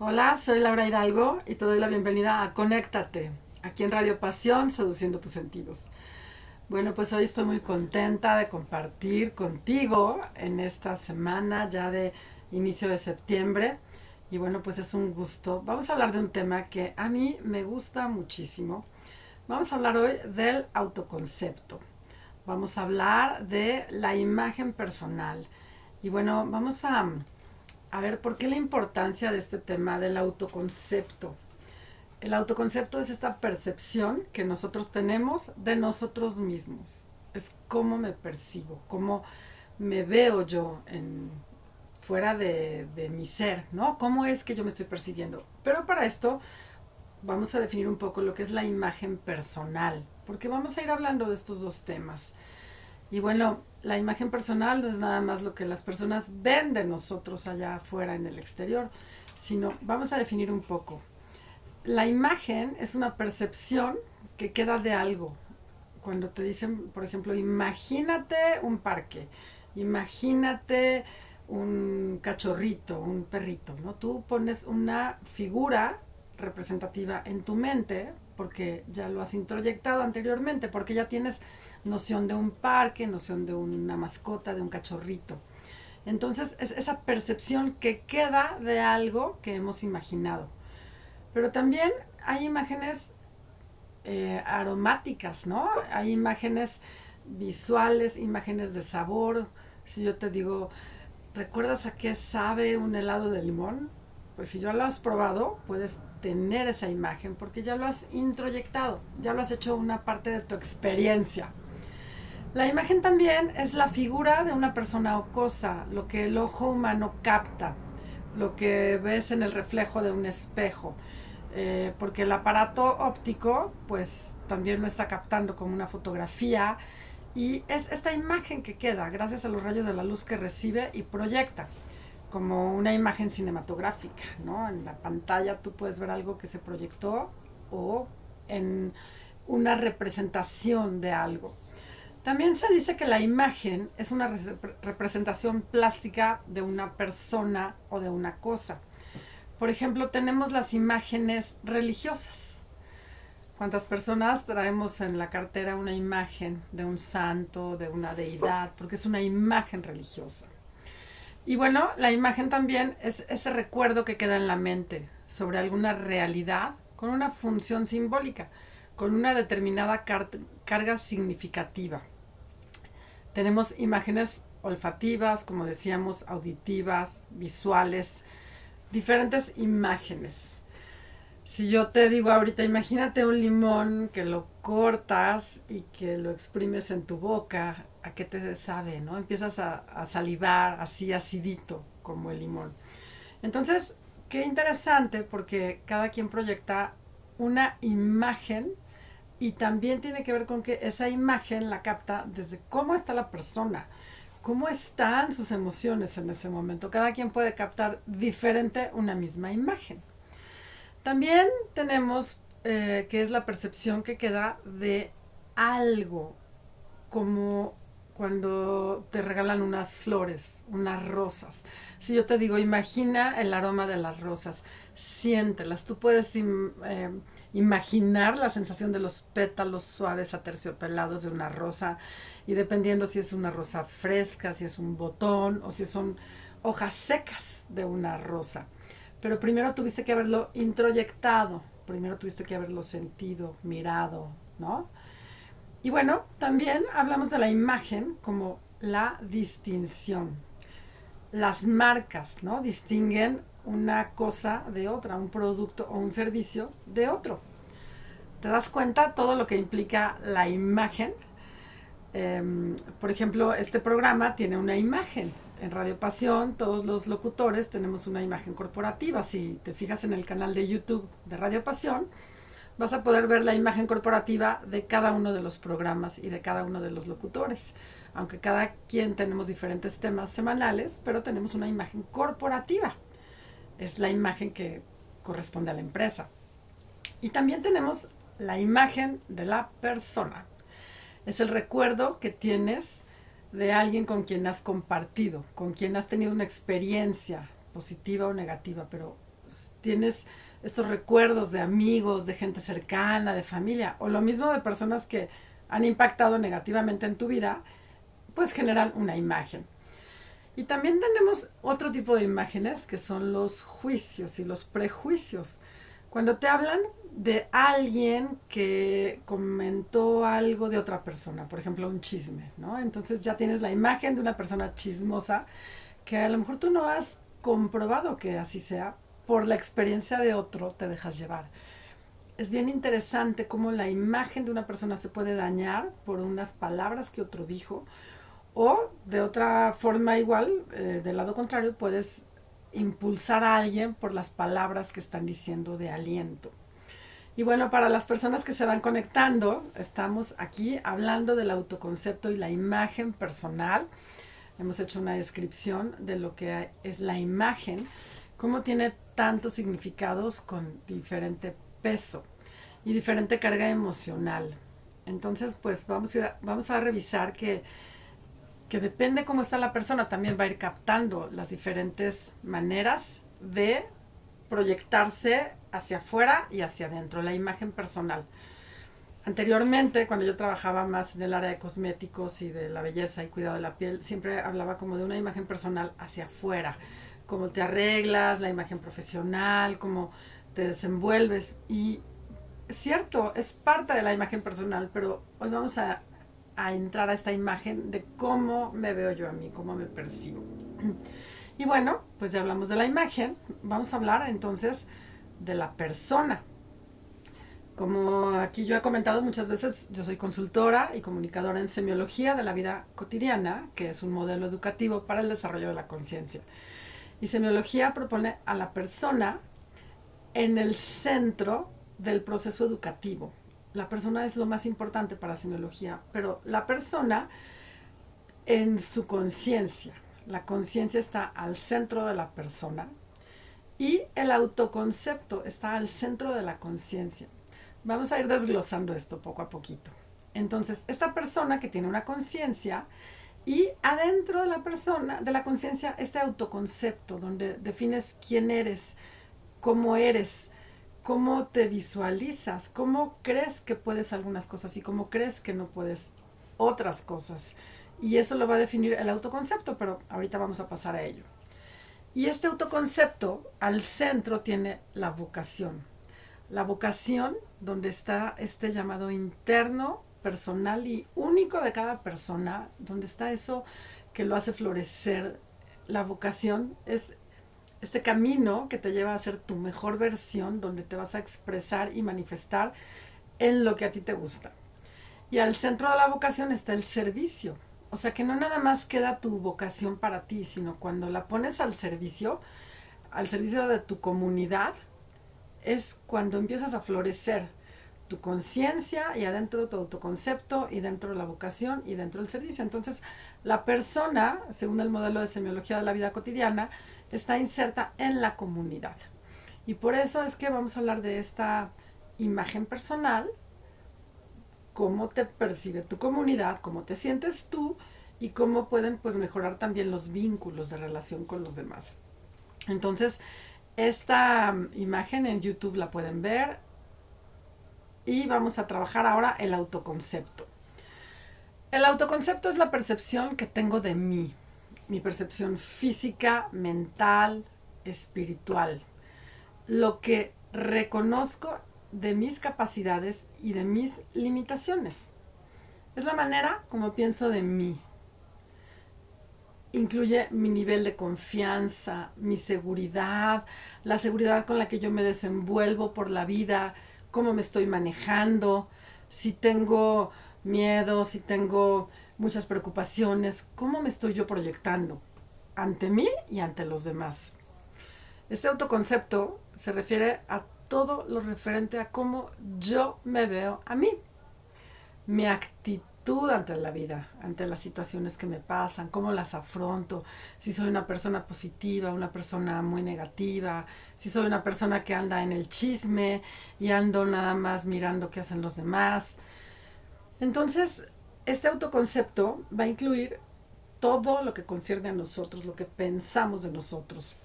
Hola, soy Laura Hidalgo y te doy la bienvenida a Conéctate, aquí en Radio Pasión, seduciendo tus sentidos. Bueno, pues hoy estoy muy contenta de compartir contigo en esta semana ya de inicio de septiembre. Y bueno, pues es un gusto. Vamos a hablar de un tema que a mí me gusta muchísimo. Vamos a hablar hoy del autoconcepto. Vamos a hablar de la imagen personal. Y bueno, vamos a a ver, ¿por qué la importancia de este tema del autoconcepto? El autoconcepto es esta percepción que nosotros tenemos de nosotros mismos. Es cómo me percibo, cómo me veo yo en, fuera de, de mi ser, ¿no? ¿Cómo es que yo me estoy percibiendo? Pero para esto vamos a definir un poco lo que es la imagen personal, porque vamos a ir hablando de estos dos temas. Y bueno, la imagen personal no es nada más lo que las personas ven de nosotros allá afuera en el exterior, sino vamos a definir un poco. La imagen es una percepción que queda de algo. Cuando te dicen, por ejemplo, imagínate un parque, imagínate un cachorrito, un perrito, ¿no? Tú pones una figura representativa en tu mente porque ya lo has introyectado anteriormente, porque ya tienes noción de un parque, noción de una mascota, de un cachorrito. Entonces es esa percepción que queda de algo que hemos imaginado. Pero también hay imágenes eh, aromáticas, ¿no? Hay imágenes visuales, imágenes de sabor. Si yo te digo, ¿recuerdas a qué sabe un helado de limón? Pues si ya lo has probado, puedes tener esa imagen porque ya lo has introyectado, ya lo has hecho una parte de tu experiencia. La imagen también es la figura de una persona o cosa, lo que el ojo humano capta, lo que ves en el reflejo de un espejo, eh, porque el aparato óptico pues también lo está captando como una fotografía y es esta imagen que queda gracias a los rayos de la luz que recibe y proyecta como una imagen cinematográfica, ¿no? En la pantalla tú puedes ver algo que se proyectó o en una representación de algo. También se dice que la imagen es una representación plástica de una persona o de una cosa. Por ejemplo, tenemos las imágenes religiosas. ¿Cuántas personas traemos en la cartera una imagen de un santo, de una deidad? Porque es una imagen religiosa. Y bueno, la imagen también es ese recuerdo que queda en la mente sobre alguna realidad con una función simbólica, con una determinada carga significativa. Tenemos imágenes olfativas, como decíamos, auditivas, visuales, diferentes imágenes. Si yo te digo ahorita, imagínate un limón que lo cortas y que lo exprimes en tu boca, ¿a qué te sabe? ¿no? Empiezas a, a salivar así acidito como el limón. Entonces, qué interesante porque cada quien proyecta una imagen y también tiene que ver con que esa imagen la capta desde cómo está la persona, cómo están sus emociones en ese momento. Cada quien puede captar diferente una misma imagen. También tenemos eh, que es la percepción que queda de algo, como cuando te regalan unas flores, unas rosas. Si yo te digo, imagina el aroma de las rosas, siéntelas. Tú puedes eh, imaginar la sensación de los pétalos suaves aterciopelados de una rosa y dependiendo si es una rosa fresca, si es un botón o si son hojas secas de una rosa. Pero primero tuviste que haberlo introyectado, primero tuviste que haberlo sentido, mirado, ¿no? Y bueno, también hablamos de la imagen como la distinción. Las marcas, ¿no? Distinguen una cosa de otra, un producto o un servicio de otro. ¿Te das cuenta todo lo que implica la imagen? Em, por ejemplo, este programa tiene una imagen. En Radio Pasión, todos los locutores tenemos una imagen corporativa. Si te fijas en el canal de YouTube de Radio Pasión, vas a poder ver la imagen corporativa de cada uno de los programas y de cada uno de los locutores. Aunque cada quien tenemos diferentes temas semanales, pero tenemos una imagen corporativa. Es la imagen que corresponde a la empresa. Y también tenemos la imagen de la persona. Es el recuerdo que tienes de alguien con quien has compartido, con quien has tenido una experiencia positiva o negativa, pero tienes estos recuerdos de amigos, de gente cercana, de familia, o lo mismo de personas que han impactado negativamente en tu vida, pues generan una imagen. Y también tenemos otro tipo de imágenes que son los juicios y los prejuicios. Cuando te hablan de alguien que comentó algo de otra persona, por ejemplo, un chisme, ¿no? Entonces ya tienes la imagen de una persona chismosa que a lo mejor tú no has comprobado que así sea, por la experiencia de otro te dejas llevar. Es bien interesante cómo la imagen de una persona se puede dañar por unas palabras que otro dijo o de otra forma igual, eh, del lado contrario, puedes impulsar a alguien por las palabras que están diciendo de aliento. Y bueno, para las personas que se van conectando, estamos aquí hablando del autoconcepto y la imagen personal. Hemos hecho una descripción de lo que es la imagen, cómo tiene tantos significados con diferente peso y diferente carga emocional. Entonces, pues vamos a, vamos a revisar que, que depende cómo está la persona, también va a ir captando las diferentes maneras de proyectarse hacia afuera y hacia adentro, la imagen personal. Anteriormente, cuando yo trabajaba más en el área de cosméticos y de la belleza y cuidado de la piel, siempre hablaba como de una imagen personal hacia afuera, cómo te arreglas, la imagen profesional, cómo te desenvuelves. Y cierto, es parte de la imagen personal, pero hoy vamos a, a entrar a esta imagen de cómo me veo yo a mí, cómo me percibo. Y bueno, pues ya hablamos de la imagen, vamos a hablar entonces de la persona. Como aquí yo he comentado muchas veces, yo soy consultora y comunicadora en semiología de la vida cotidiana, que es un modelo educativo para el desarrollo de la conciencia. Y semiología propone a la persona en el centro del proceso educativo. La persona es lo más importante para semiología, pero la persona en su conciencia. La conciencia está al centro de la persona y el autoconcepto está al centro de la conciencia. Vamos a ir desglosando esto poco a poquito. Entonces, esta persona que tiene una conciencia y adentro de la persona, de la conciencia, este autoconcepto donde defines quién eres, cómo eres, cómo te visualizas, cómo crees que puedes algunas cosas y cómo crees que no puedes otras cosas. Y eso lo va a definir el autoconcepto, pero ahorita vamos a pasar a ello. Y este autoconcepto al centro tiene la vocación. La vocación donde está este llamado interno, personal y único de cada persona, donde está eso que lo hace florecer. La vocación es este camino que te lleva a ser tu mejor versión, donde te vas a expresar y manifestar en lo que a ti te gusta. Y al centro de la vocación está el servicio, o sea que no nada más queda tu vocación para ti, sino cuando la pones al servicio, al servicio de tu comunidad, es cuando empiezas a florecer tu conciencia y adentro tu autoconcepto y dentro la vocación y dentro el servicio. Entonces, la persona, según el modelo de semiología de la vida cotidiana, está inserta en la comunidad. Y por eso es que vamos a hablar de esta imagen personal cómo te percibe tu comunidad, cómo te sientes tú y cómo pueden pues mejorar también los vínculos de relación con los demás. Entonces, esta mm, imagen en YouTube la pueden ver y vamos a trabajar ahora el autoconcepto. El autoconcepto es la percepción que tengo de mí, mi percepción física, mental, espiritual. Lo que reconozco de mis capacidades y de mis limitaciones. Es la manera como pienso de mí. Incluye mi nivel de confianza, mi seguridad, la seguridad con la que yo me desenvuelvo por la vida, cómo me estoy manejando, si tengo miedo, si tengo muchas preocupaciones, cómo me estoy yo proyectando ante mí y ante los demás. Este autoconcepto se refiere a todo lo referente a cómo yo me veo a mí. Mi actitud ante la vida, ante las situaciones que me pasan, cómo las afronto, si soy una persona positiva, una persona muy negativa, si soy una persona que anda en el chisme y ando nada más mirando qué hacen los demás. Entonces, este autoconcepto va a incluir todo lo que concierne a nosotros, lo que pensamos de nosotros.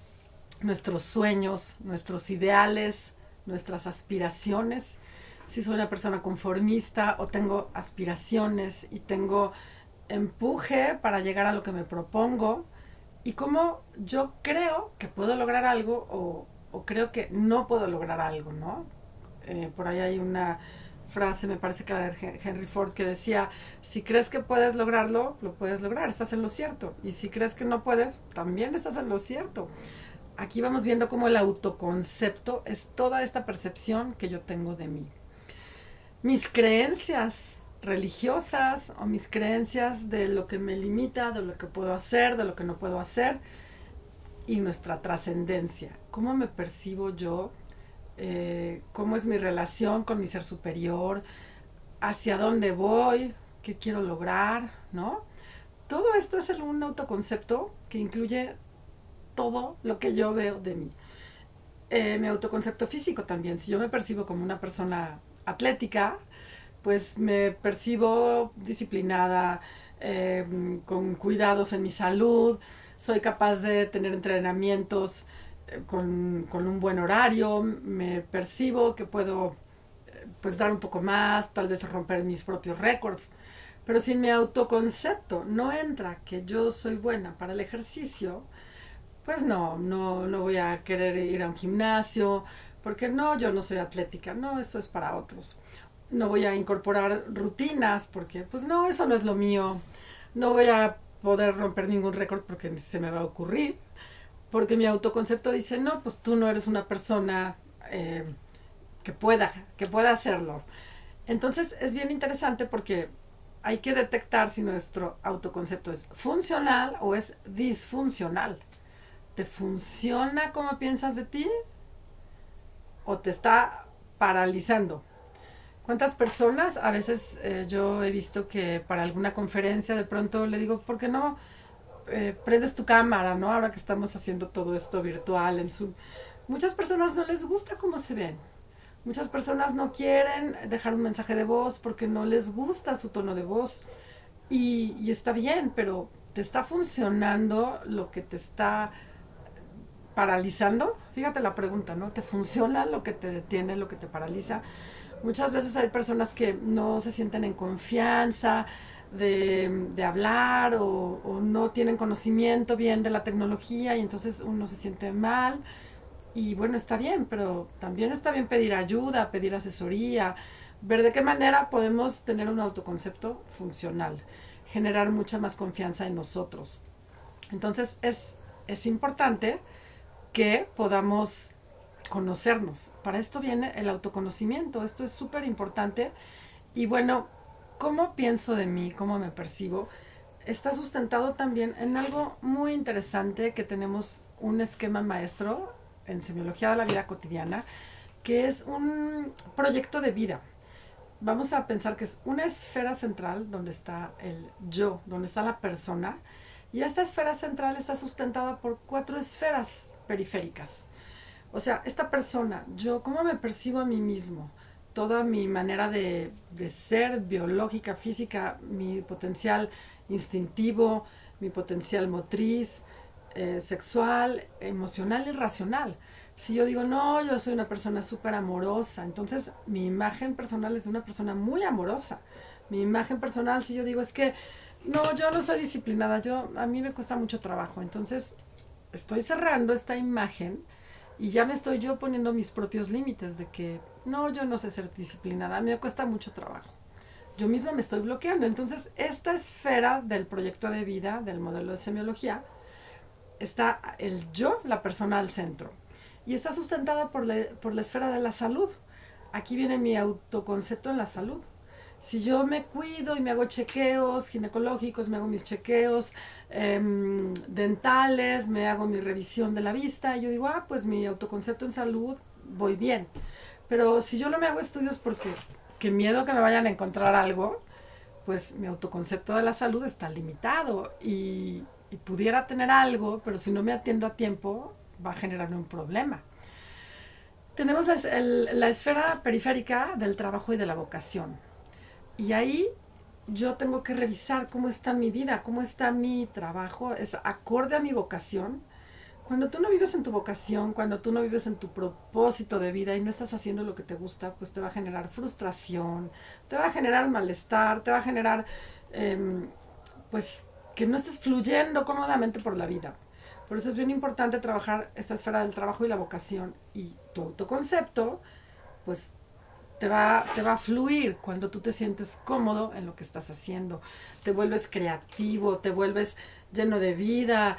nuestros sueños, nuestros ideales, nuestras aspiraciones. Si soy una persona conformista o tengo aspiraciones y tengo empuje para llegar a lo que me propongo y cómo yo creo que puedo lograr algo o, creo que no puedo lograr algo, ¿no? Eh, por ahí hay una frase, me parece que era de Henry Ford, que decía, si crees que puedes lograrlo, lo puedes lograr, estás en lo cierto. Y si crees que no puedes, también estás en lo cierto. Aquí vamos viendo cómo el autoconcepto es toda esta percepción que yo tengo de mí. Mis creencias religiosas o mis creencias de lo que me limita, de lo que puedo hacer, de lo que no puedo hacer y nuestra trascendencia. ¿Cómo me percibo yo eh, cómo es mi relación con mi ser superior, hacia dónde voy, qué quiero lograr, ¿no? Todo esto es un autoconcepto que incluye todo lo que yo veo de mí. Eh, mi autoconcepto físico también, si yo me percibo como una persona atlética, pues me percibo disciplinada, eh, con cuidados en mi salud, soy capaz de tener entrenamientos con, un buen horario, me percibo que puedo eh, pues dar un poco más, tal vez romper mis propios récords. Pero si en mi autoconcepto no entra que yo soy buena para el ejercicio, pues no, no, no voy a querer ir a un gimnasio, porque no, yo no soy atlética, no, eso es para otros. No voy a incorporar rutinas, porque pues no, eso no es lo mío. No voy a poder romper ningún récord porque se me va a ocurrir porque mi autoconcepto dice, no, pues tú no eres una persona eh, que pueda, que pueda hacerlo. Entonces es bien interesante porque hay que detectar si nuestro autoconcepto es funcional o es disfuncional. ¿Te funciona como piensas de ti? ¿O te está paralizando? ¿Cuántas personas? A veces eh, yo he visto que para alguna conferencia de pronto le digo, ¿por qué no? Eh, prendes tu cámara, ¿no? Ahora que estamos haciendo todo esto virtual en Zoom. Muchas personas no les gusta cómo se ven. Muchas personas no quieren dejar un mensaje de voz porque no les gusta su tono de voz. Y, y está bien, pero ¿te está funcionando lo que te está paralizando? Fíjate la pregunta, ¿no? ¿Te funciona lo que te detiene, lo que te paraliza? Muchas veces hay personas que no se sienten en confianza, de, hablar o, no tienen conocimiento bien de la tecnología y entonces uno se siente mal. Y bueno, está bien, pero también está bien pedir ayuda, pedir asesoría, ver de qué manera podemos tener un autoconcepto funcional, generar mucha más confianza en nosotros. Entonces es, es importante que podamos conocernos. Para esto viene el autoconocimiento, esto es súper importante. Y bueno, cómo pienso de mí, cómo me percibo, está sustentado también en algo muy interesante que tenemos un esquema maestro en semiología de la vida cotidiana, que es un proyecto de vida. Vamos a pensar que es una esfera central donde está el yo, donde está la persona, y esta esfera central está sustentada por cuatro esferas periféricas. O sea, esta persona, yo, ¿cómo me percibo a mí mismo? Toda mi manera de, ser biológica, física, mi potencial instintivo, mi potencial motriz, eh, sexual, emocional y racional. Si yo digo, no, yo soy una persona súper amorosa, entonces mi imagen personal es de una persona muy amorosa. Mi imagen personal, si yo digo, es que, no, yo no soy disciplinada, yo, a mí me cuesta mucho trabajo, entonces estoy cerrando esta imagen y ya me estoy yo poniendo mis propios límites de que no, yo no sé ser disciplinada, me cuesta mucho trabajo. Yo misma me estoy bloqueando. Entonces, esta esfera del proyecto de vida, del modelo de semiología, está el yo, la persona al centro. Y está sustentada por la, por la esfera de la salud. Aquí viene mi autoconcepto en la salud. Si yo me cuido y me hago chequeos ginecológicos, me hago mis chequeos em, dentales, me hago mi revisión de la vista, yo digo, ah, pues mi autoconcepto en salud, voy bien. Pero si yo no me hago estudios porque que miedo que me vayan a encontrar algo, pues mi autoconcepto de la salud está limitado y, pudiera tener algo, pero si no me atiendo a tiempo, va a generarme un problema. Tenemos la esfera periférica del trabajo y de la vocación. Y ahí yo tengo que revisar cómo está mi vida, cómo está mi trabajo, es acorde a mi vocación, Cuando tú no vives en tu vocación, cuando tú no vives en tu propósito de vida y no estás haciendo lo que te gusta, pues te va a generar frustración, te va a generar malestar, te va a generar, em, pues, que no estés fluyendo cómodamente por la vida. Por eso es bien importante trabajar esta esfera del trabajo y la vocación. Y tu autoconcepto, pues te va, te va a fluir cuando tú te sientes cómodo en lo que estás haciendo. Te vuelves creativo, te vuelves lleno de vida.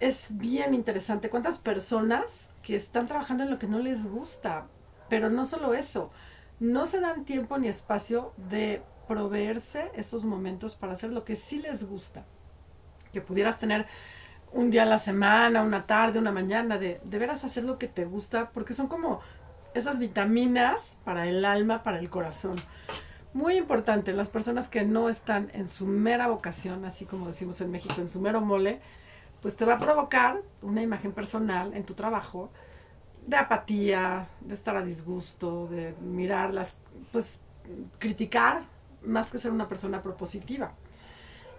Es bien interesante cuántas personas que están trabajando en lo que no les gusta, pero no solo eso, no se dan tiempo ni espacio de proveerse esos momentos para hacer lo que sí les gusta. Que pudieras tener un día a la semana, una tarde, una mañana, de, de hacer lo que te gusta, porque son como esas vitaminas para el alma, para el corazón. Muy importante, las personas que no están en su mera vocación, así como decimos en México, en su mero mole, pues te va a provocar una imagen personal en tu trabajo de apatía, de estar a disgusto, de mirarlas, pues criticar más que ser una persona propositiva.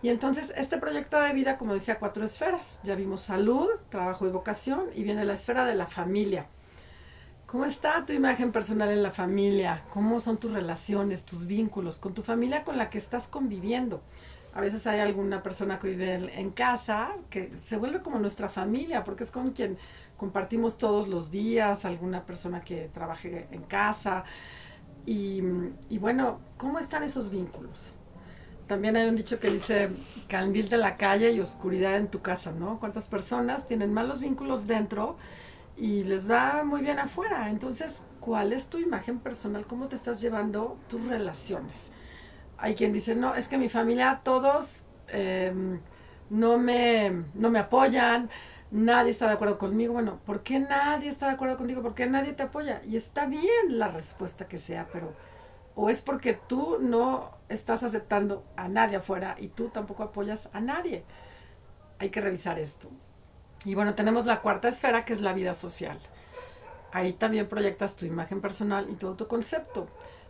Y entonces este proyecto de vida, como decía, cuatro esferas. Ya vimos salud, trabajo y vocación y viene la esfera de la familia. ¿Cómo está tu imagen personal en la familia? ¿Cómo son tus relaciones, tus vínculos con tu familia con la que estás conviviendo? A veces hay alguna persona que vive en, casa que se vuelve como nuestra familia porque es con quien compartimos todos los días, alguna persona que trabaje en casa. Y, bueno, ¿cómo están esos vínculos? También hay un dicho que dice candil de la calle y oscuridad en tu casa, ¿no? ¿Cuántas personas tienen malos vínculos dentro y les va muy bien afuera? Entonces, ¿cuál es tu imagen personal? ¿Cómo te estás llevando tus relaciones? Hay quien dice, no, es que mi familia todos em, no, me, no me apoyan, nadie está de acuerdo conmigo. Bueno, ¿por qué nadie está de acuerdo contigo? ¿Por qué nadie te apoya? Y está bien la respuesta que sea, pero o es porque tú no estás aceptando a nadie afuera y tú tampoco apoyas a nadie. Hay que revisar esto. Y bueno, tenemos la cuarta esfera que es la vida social. Ahí también proyectas tu imagen personal y tu autoconcepto.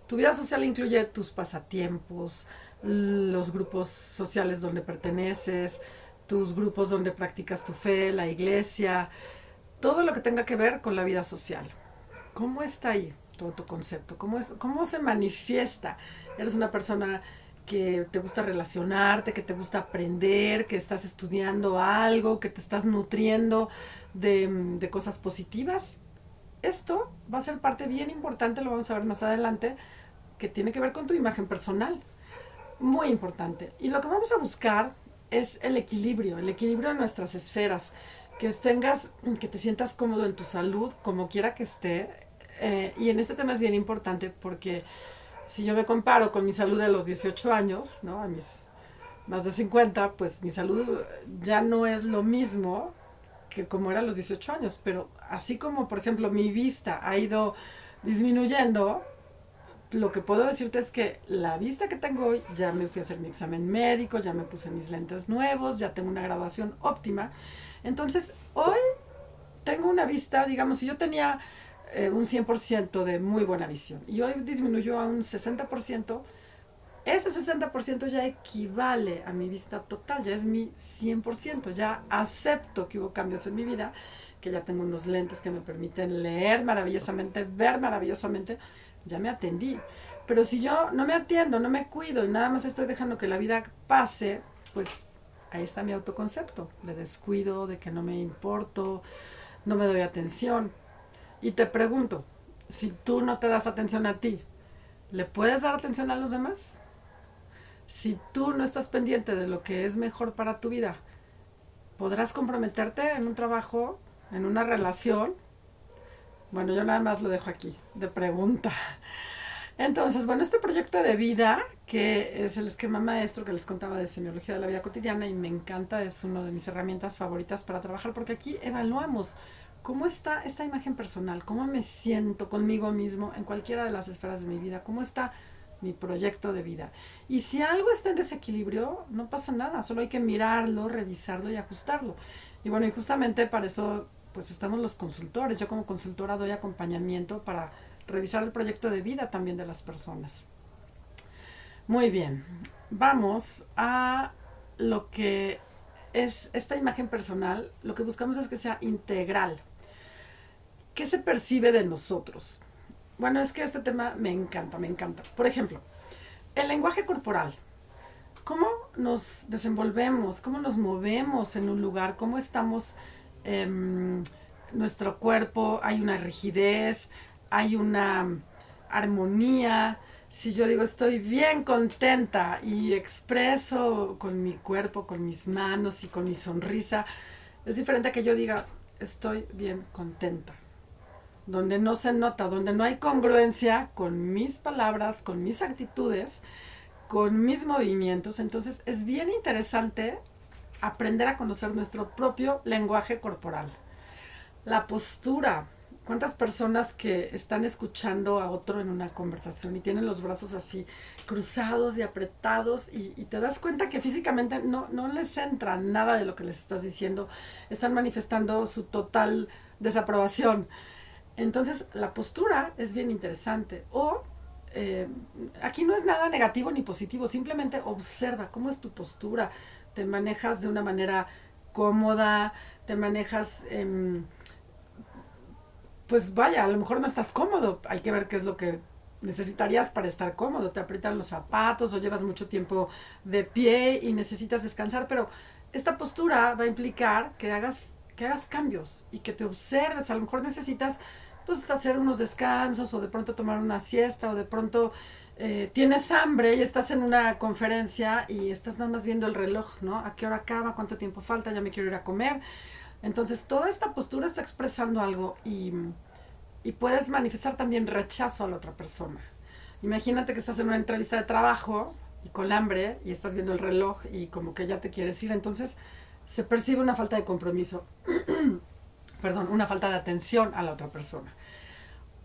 Tu vida social incluye tus pasatiempos, los grupos sociales donde perteneces, tus grupos donde practicas tu fe, la iglesia, todo lo que tenga que ver con la vida social. ¿Cómo está ahí? todo tu concepto? ¿Cómo, es, ¿Cómo se manifiesta? Eres una persona que te gusta relacionarte, que te gusta aprender, que estás estudiando algo, que te estás nutriendo de, de cosas positivas. Esto va a ser parte bien importante, lo vamos a ver más adelante, que tiene que ver con tu imagen personal. Muy importante. Y lo que vamos a buscar es el equilibrio, el equilibrio de nuestras esferas. Que tengas, que te sientas cómodo en tu salud, como quiera que esté, eh, y en este tema es bien importante porque si yo me comparo con mi salud de los 18 años, ¿no? A mis más de 50, pues mi salud ya no es lo mismo que como era a los 18 años, pero así como, por ejemplo, mi vista ha ido disminuyendo, lo que puedo decirte es que la vista que tengo hoy, ya me fui a hacer mi examen médico, ya me puse mis lentes nuevos, ya tengo una graduación óptima. Entonces, hoy tengo una vista, digamos, si yo tenía eh, un 100% de muy buena visión y hoy disminuyó a un 60%, ese 60% ya equivale a mi vista total, ya es mi 100%, ya acepto que hubo cambios en mi vida, que ya tengo unos lentes que me permiten leer maravillosamente, ver maravillosamente, ya me atendí. Pero si yo no me atiendo, no me cuido y nada más estoy dejando que la vida pase, pues ahí está mi autoconcepto, de descuido, de que no me importo, no me doy atención. Y te pregunto, si tú no te das atención a ti, ¿le puedes dar atención a los demás? Si tú no estás pendiente de lo que es mejor para tu vida, ¿podrás comprometerte en un trabajo, en una relación? Bueno, yo nada más lo dejo aquí, de pregunta. Entonces, bueno, este proyecto de vida, que es el esquema maestro que les contaba de semiología de la vida cotidiana y me encanta, es una de mis herramientas favoritas para trabajar porque aquí evaluamos ¿Cómo está esta imagen personal? ¿Cómo me siento conmigo mismo en cualquiera de las esferas de mi vida? ¿Cómo está mi proyecto de vida? Y si algo está en desequilibrio, no pasa nada, solo hay que mirarlo, revisarlo y ajustarlo. Y bueno, y justamente para eso pues estamos los consultores. Yo como consultora doy acompañamiento para revisar el proyecto de vida también de las personas. Muy bien, vamos a lo que es esta imagen personal, lo que buscamos es que sea integral. ¿Qué se percibe de nosotros? Bueno, es que este tema me encanta, me encanta. Por ejemplo, el lenguaje corporal. ¿Cómo nos desenvolvemos? ¿Cómo nos movemos en un lugar? ¿Cómo estamos? Em, nuestro cuerpo, hay una rigidez, hay una armonía. Si yo digo estoy bien contenta y expreso con mi cuerpo, con mis manos y con mi sonrisa, es diferente a que yo diga estoy bien contenta. Donde no se nota, donde no hay congruencia con mis palabras, con mis actitudes, con mis movimientos. Entonces es bien interesante aprender a conocer nuestro propio lenguaje corporal. La postura, ¿Cuántas personas que están escuchando a otro en una conversación y tienen los brazos así cruzados y apretados y, te das cuenta que físicamente no, no les entra nada de lo que les estás diciendo? Están manifestando su total desaprobación. Entonces, la postura es bien interesante. O eh, aquí no es nada negativo ni positivo, simplemente observa cómo es tu postura. Te manejas de una manera cómoda, te manejas... Eh, pues vaya, a lo mejor no estás cómodo, hay que ver qué es lo que necesitarías para estar cómodo, te aprietan los zapatos o llevas mucho tiempo de pie y necesitas descansar, pero esta postura va a implicar que hagas, que hagas cambios y que te observes, a lo mejor necesitas pues hacer unos descansos o de pronto tomar una siesta o de pronto eh, tienes hambre y estás en una conferencia y estás nada más viendo el reloj, ¿no? ¿A qué hora acaba? ¿Cuánto tiempo falta? Ya me quiero ir a comer. Entonces, toda esta postura está expresando algo y, puedes manifestar también rechazo a la otra persona. Imagínate que estás en una entrevista de trabajo y con hambre y estás viendo el reloj y como que ya te quieres ir, entonces se percibe una falta de compromiso, perdón, una falta de atención a la otra persona.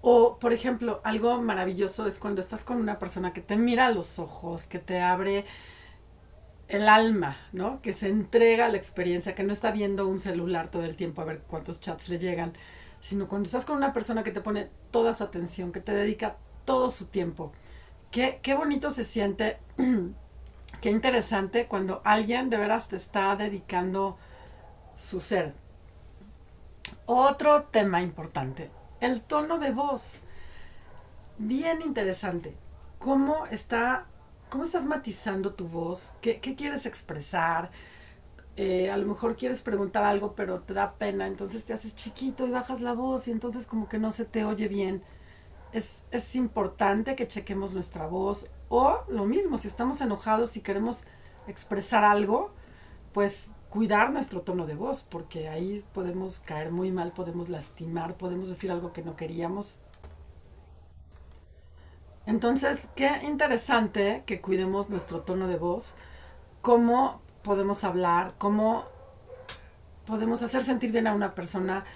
O, por ejemplo, algo maravilloso es cuando estás con una persona que te mira a los ojos, que te abre el alma, ¿no? Que se entrega a la experiencia, que no está viendo un celular todo el tiempo a ver cuántos chats le llegan, sino cuando estás con una persona que te pone toda su atención, que te dedica todo su tiempo. Qué, qué bonito se siente, qué interesante cuando alguien de veras te está dedicando su ser. Otro tema importante, el tono de voz. Bien interesante. ¿Cómo está ¿Cómo estás matizando tu voz? ¿Qué, quieres expresar? Eh, a lo mejor quieres preguntar algo, pero te da pena, entonces te haces chiquito y bajas la voz y entonces como que no se te oye bien. Es, es importante que chequemos nuestra voz o lo mismo, si estamos enojados y queremos expresar algo, pues cuidar nuestro tono de voz, porque ahí podemos caer muy mal, podemos lastimar, podemos decir algo que no queríamos entonces, qué interesante que cuidemos nuestro tono de voz, cómo podemos hablar, cómo podemos hacer sentir bien a una persona.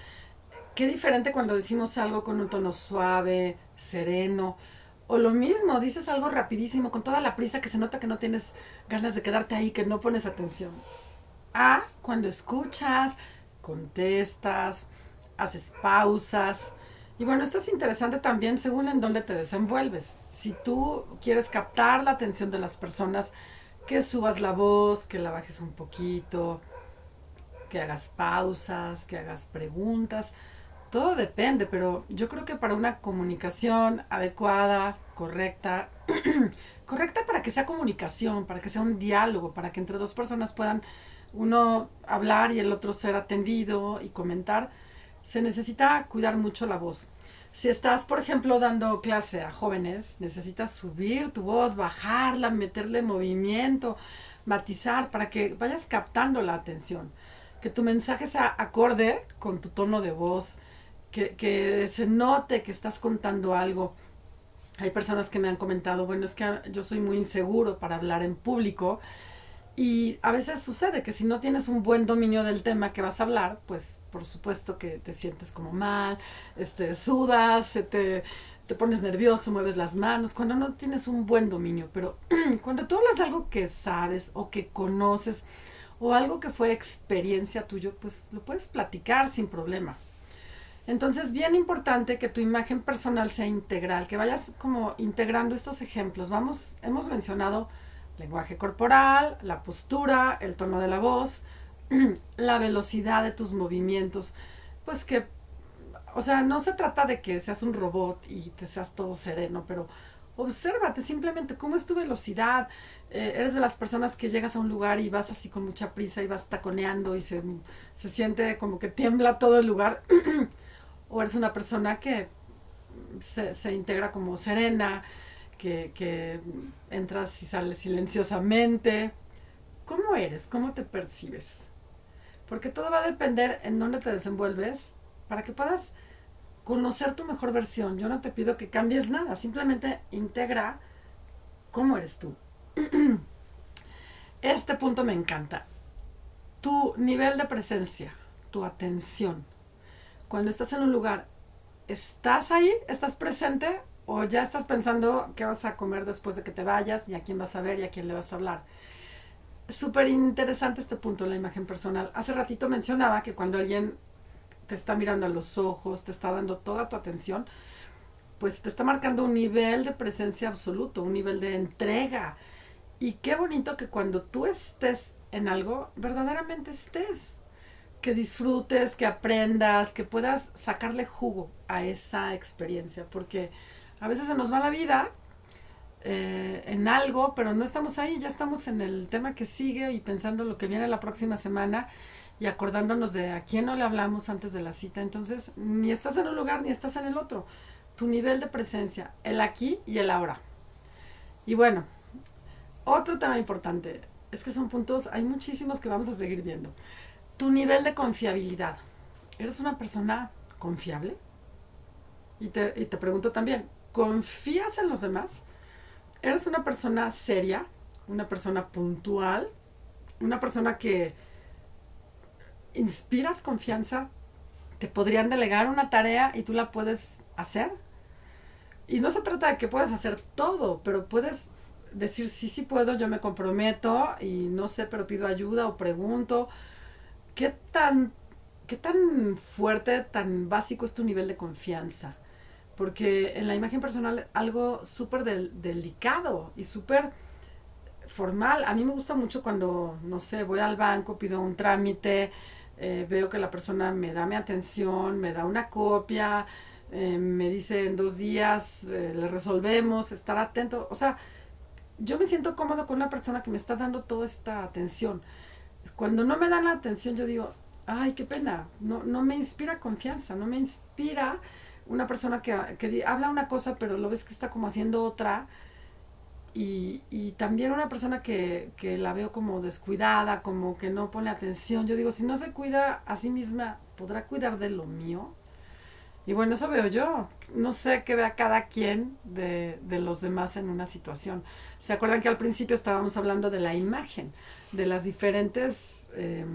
Qué diferente cuando decimos algo con un tono suave, sereno, o lo mismo, dices algo rapidísimo, con toda la prisa que se nota que no tienes ganas de quedarte ahí, que no pones atención. A, cuando escuchas, contestas, haces pausas, y bueno, esto es interesante también según en dónde te desenvuelves. Si tú quieres captar la atención de las personas, que subas la voz, que la bajes un poquito, que hagas pausas, que hagas preguntas. Todo depende, pero yo creo que para una comunicación adecuada, correcta, correcta para que sea comunicación, para que sea un diálogo, para que entre dos personas puedan uno hablar y el otro ser atendido y comentar, se necesita cuidar mucho la voz. Si estás, por ejemplo, dando clase a jóvenes, necesitas subir tu voz, bajarla, meterle movimiento, matizar para que vayas captando la atención. Que tu mensaje sea acorde con tu tono de voz, que, que se note que estás contando algo. Hay personas que me han comentado, bueno, es que yo soy muy inseguro para hablar en público y a veces sucede que si no tienes un buen dominio del tema que vas a hablar, pues por supuesto que te sientes como mal, este, sudas, te, te pones nervioso, mueves las manos, cuando no tienes un buen dominio. Pero cuando tú hablas de algo que sabes o que conoces o algo que fue experiencia tuyo, pues lo puedes platicar sin problema. Entonces, bien importante que tu imagen personal sea integral, que vayas como integrando estos ejemplos. Vamos, hemos mencionado lenguaje corporal, la postura, el tono de la voz, la velocidad de tus movimientos, pues que, o sea, no se trata de que seas un robot y te seas todo sereno, pero obsérvate simplemente cómo es tu velocidad. Eh, eres de las personas que llegas a un lugar y vas así con mucha prisa y vas taconeando y se, se siente como que tiembla todo el lugar. o eres una persona que se, se integra como serena, que, entras y sales silenciosamente. ¿Cómo eres? ¿Cómo te percibes? Porque todo va a depender en dónde te desenvuelves para que puedas conocer tu mejor versión. Yo no te pido que cambies nada, simplemente integra cómo eres tú. Este punto me encanta. Tu nivel de presencia, tu atención. Cuando estás en un lugar, ¿estás ahí? ¿Estás presente? ¿O ya estás pensando qué vas a comer después de que te vayas y a quién vas a ver y a quién le vas a hablar? Súper interesante este punto la imagen personal. Hace ratito mencionaba que cuando alguien te está mirando a los ojos, te está dando toda tu atención, pues te está marcando un nivel de presencia absoluto, un nivel de entrega. Y qué bonito que cuando tú estés en algo, verdaderamente estés. Que disfrutes, que aprendas, que puedas sacarle jugo a esa experiencia. Porque a veces se nos va la vida eh, en algo, pero no estamos ahí, ya estamos en el tema que sigue y pensando lo que viene la próxima semana y acordándonos de a quién no le hablamos antes de la cita. Entonces, ni estás en un lugar ni estás en el otro. Tu nivel de presencia, el aquí y el ahora. Y bueno, otro tema importante es que son puntos, hay muchísimos que vamos a seguir viendo. Tu nivel de confiabilidad. ¿Eres una persona confiable? Y te, y te pregunto también, ¿confías en los demás? ¿Eres una persona seria? ¿Una persona puntual? ¿Una persona que inspiras confianza, te podrían delegar una tarea y tú la puedes hacer. Y no se trata de que puedas hacer todo, pero puedes decir, sí, sí puedo, yo me comprometo y no sé, pero pido ayuda o pregunto. ¿Qué tan, qué tan fuerte, tan básico es tu nivel de confianza? Porque en la imagen personal algo súper delicado y súper formal. A mí me gusta mucho cuando, no sé, voy al banco, pido un trámite, eh, veo que la persona me da mi atención, me da una copia, eh, me dice en dos días eh, le resolvemos, estar atento. O sea, yo me siento cómodo con una persona que me está dando toda esta atención. Cuando no me dan la atención, yo digo, ay, qué pena, no, no me inspira confianza, no me inspira una persona que, que habla una cosa, pero lo ves que está como haciendo otra y, y también una persona que, que, la veo como descuidada, como que no pone atención. Yo digo, si no se cuida a sí misma, ¿podrá cuidar de lo mío? Y bueno, eso veo yo. No sé qué vea cada quien de, de los demás en una situación. ¿Se acuerdan que al principio estábamos hablando de la imagen, de las diferentes eh,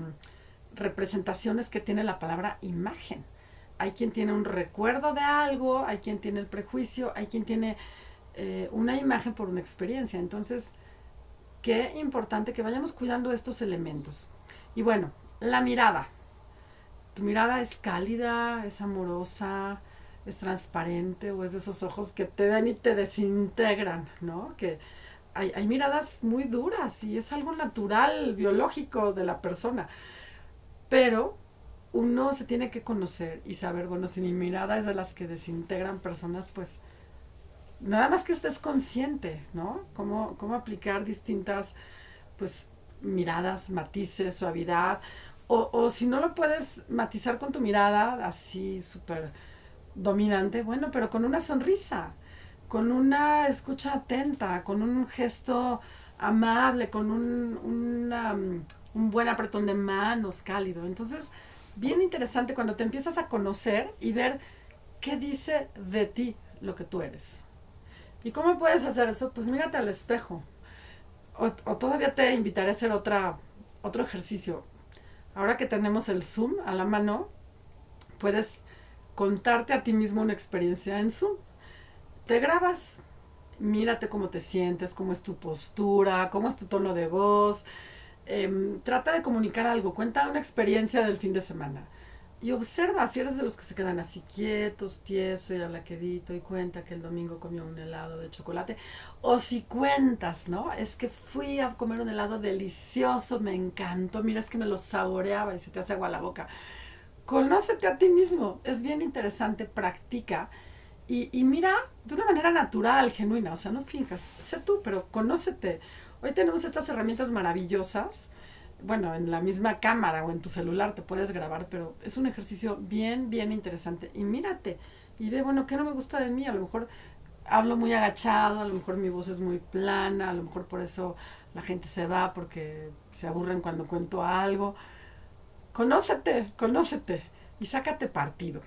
representaciones que tiene la palabra imagen? Hay quien tiene un recuerdo de algo, hay quien tiene el prejuicio, hay quien tiene eh, una imagen por una experiencia. Entonces, qué importante que vayamos cuidando estos elementos. Y bueno, la mirada. Tu mirada es cálida, es amorosa, es transparente o es de esos ojos que te ven y te desintegran, ¿no? Que hay, hay miradas muy duras y es algo natural, biológico de la persona. Pero uno se tiene que conocer y saber, bueno, si mi mirada es de las que desintegran personas, pues nada más que estés consciente, ¿no? Cómo, cómo aplicar distintas, pues, miradas, matices, suavidad. O, o si no lo puedes matizar con tu mirada así súper dominante, bueno, pero con una sonrisa, con una escucha atenta, con un gesto amable, con un, una, un buen apretón de manos cálido. Entonces, bien interesante cuando te empiezas a conocer y ver qué dice de ti lo que tú eres. ¿Y cómo puedes hacer eso? Pues mírate al espejo. O, todavía te invitaré a hacer otra, otro ejercicio. Ahora que tenemos el Zoom a la mano, puedes contarte a ti mismo una experiencia en Zoom. Te grabas, mírate cómo te sientes, cómo es tu postura, cómo es tu tono de voz. Em, trata de comunicar algo, cuenta una experiencia del fin de semana. y observa si eres de los que se quedan así quietos, tieso y a la quedito y cuenta que el domingo comió un helado de chocolate. O si cuentas, ¿no? Es que fui a comer un helado delicioso, me encantó, mira, es que me lo saboreaba y se te hace agua la boca. Conócete a ti mismo, es bien interesante, practica y, y mira de una manera natural, genuina, o sea, no finjas, sé tú, pero conócete. Hoy tenemos estas herramientas maravillosas bueno, en la misma cámara o en tu celular te puedes grabar, pero es un ejercicio bien, bien interesante. Y mírate y ve, bueno, ¿qué no me gusta de mí? A lo mejor hablo muy agachado, a lo mejor mi voz es muy plana, a lo mejor por eso la gente se va porque se aburren cuando cuento algo. Conócete, conócete y sácate partido.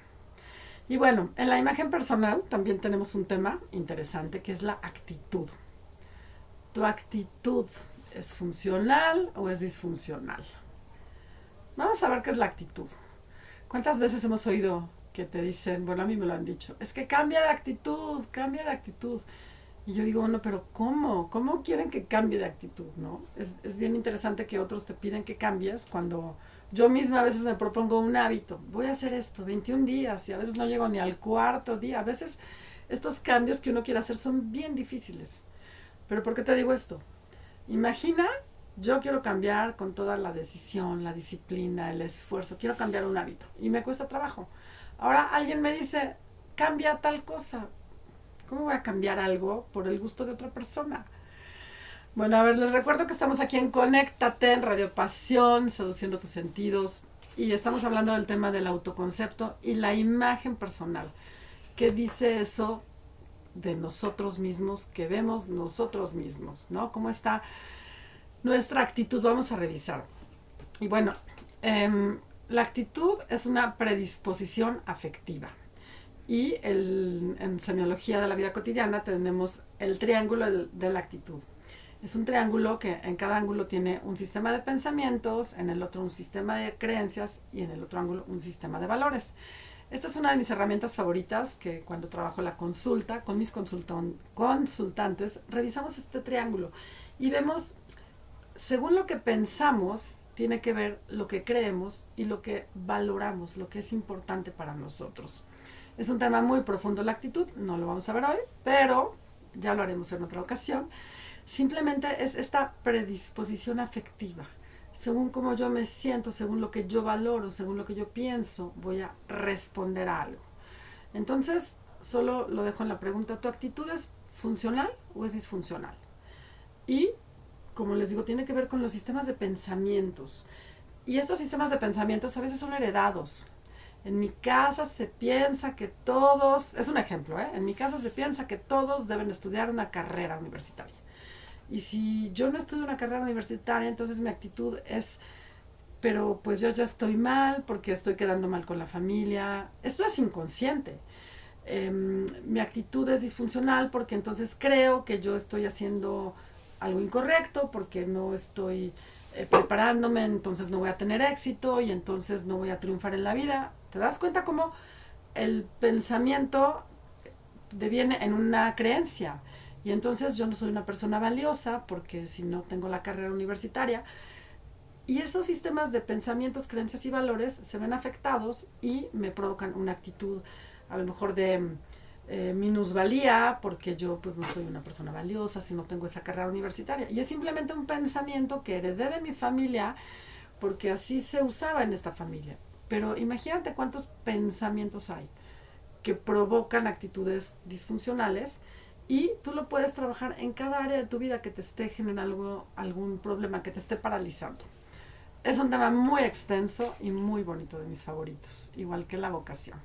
Y bueno, en la imagen personal también tenemos un tema interesante que es la actitud. Tu actitud ¿Es funcional o es disfuncional? Vamos a ver qué es la actitud. ¿Cuántas veces hemos oído que te dicen, bueno, a mí me lo han dicho, es que cambia de actitud, cambia de actitud? Y yo digo, bueno, pero ¿cómo? ¿Cómo quieren que cambie de actitud? ¿no? Es, es bien interesante que otros te piden que cambies cuando yo misma a veces me propongo un hábito. Voy a hacer esto 21 días y a veces no llego ni al cuarto día. A veces estos cambios que uno quiere hacer son bien difíciles. Pero ¿por qué te digo esto? Imagina, yo quiero cambiar con toda la decisión, la disciplina, el esfuerzo, quiero cambiar un hábito y me cuesta trabajo. Ahora alguien me dice, cambia tal cosa. ¿Cómo voy a cambiar algo por el gusto de otra persona? Bueno, a ver, les recuerdo que estamos aquí en Conéctate, en Radio Pasión, seduciendo tus sentidos, y estamos hablando del tema del autoconcepto y la imagen personal. ¿Qué dice eso de nosotros mismos que vemos nosotros mismos, ¿no? ¿Cómo está nuestra actitud? Vamos a revisar. Y bueno, em, la actitud es una predisposición afectiva. Y en semiología de la vida cotidiana tenemos el triángulo de la actitud. Es un triángulo que en cada ángulo tiene un sistema de pensamientos, en el otro un sistema de creencias y en el otro ángulo un sistema de valores. Esta es una de mis herramientas favoritas que cuando trabajo la consulta con mis consultantes revisamos este triángulo y vemos, según lo que pensamos, tiene que ver lo que creemos y lo que valoramos, lo que es importante para nosotros. Es un tema muy profundo la actitud, no lo vamos a ver hoy, pero ya lo haremos en otra ocasión. Simplemente es esta predisposición afectiva según cómo yo me siento, según lo que yo valoro, según lo que yo pienso, voy a responder a algo. Entonces, solo lo dejo en la pregunta, ¿tu actitud es funcional o es disfuncional? Y, como les digo, tiene que ver con los sistemas de pensamientos. Y estos sistemas de pensamientos a veces son heredados. En mi casa se piensa que todos, es un ejemplo, ¿eh? en mi casa se piensa que todos deben estudiar una carrera universitaria. Y si yo no estudio una carrera universitaria, entonces mi actitud es, pero pues yo ya estoy mal porque estoy quedando mal con la familia. Esto es inconsciente. Em, mi actitud es disfuncional porque entonces creo que yo estoy haciendo algo incorrecto, porque no estoy eh, preparándome, entonces no voy a tener éxito y entonces no voy a triunfar en la vida. ¿Te das cuenta cómo el pensamiento deviene en una creencia? Y entonces yo no soy una persona valiosa porque si no tengo la carrera universitaria. Y esos sistemas de pensamientos, creencias y valores se ven afectados y me provocan una actitud a lo mejor de eh, minusvalía porque yo pues no soy una persona valiosa si no tengo esa carrera universitaria. Y es simplemente un pensamiento que heredé de mi familia porque así se usaba en esta familia. Pero imagínate cuántos pensamientos hay que provocan actitudes disfuncionales y tú lo puedes trabajar en cada área de tu vida que te esté generando algún problema, que te esté paralizando. Es un tema muy extenso y muy bonito de mis favoritos, igual que la vocación.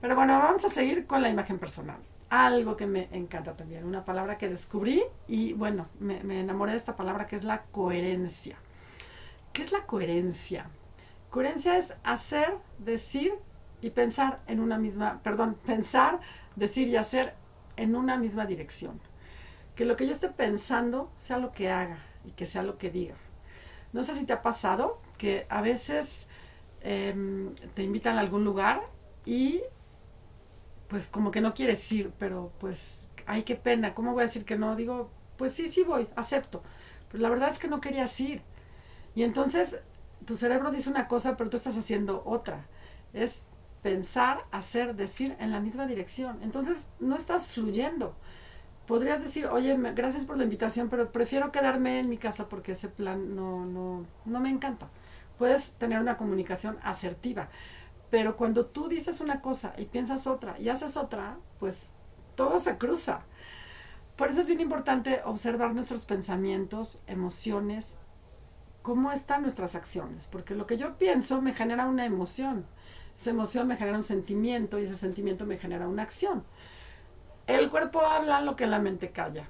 Pero bueno, vamos a seguir con la imagen personal. Algo que me encanta también, una palabra que descubrí y bueno, me, me enamoré de esta palabra que es la coherencia. ¿Qué es la coherencia? Coherencia es hacer, decir y pensar en una misma, perdón, pensar, decir y hacer en una misma dirección. Que lo que yo esté pensando sea lo que haga y que sea lo que diga. No sé si te ha pasado que a veces em, te invitan a algún lugar y pues como que no quieres ir, pero pues, ay, qué pena, ¿cómo voy a decir que no? Digo, pues sí, sí voy, acepto. Pero la verdad es que no querías ir. Y entonces tu cerebro dice una cosa, pero tú estás haciendo otra. es pensar, hacer, decir en la misma dirección. Entonces no estás fluyendo. Podrías decir, oye, gracias por la invitación, pero prefiero quedarme en mi casa porque ese plan no, no, no me encanta. Puedes tener una comunicación asertiva, pero cuando tú dices una cosa y piensas otra y haces otra, pues todo se cruza. Por eso es bien importante observar nuestros pensamientos, emociones, cómo están nuestras acciones, porque lo que yo pienso me genera una emoción esa emoción me genera un sentimiento y ese sentimiento me genera una acción. El cuerpo habla lo que la mente calla.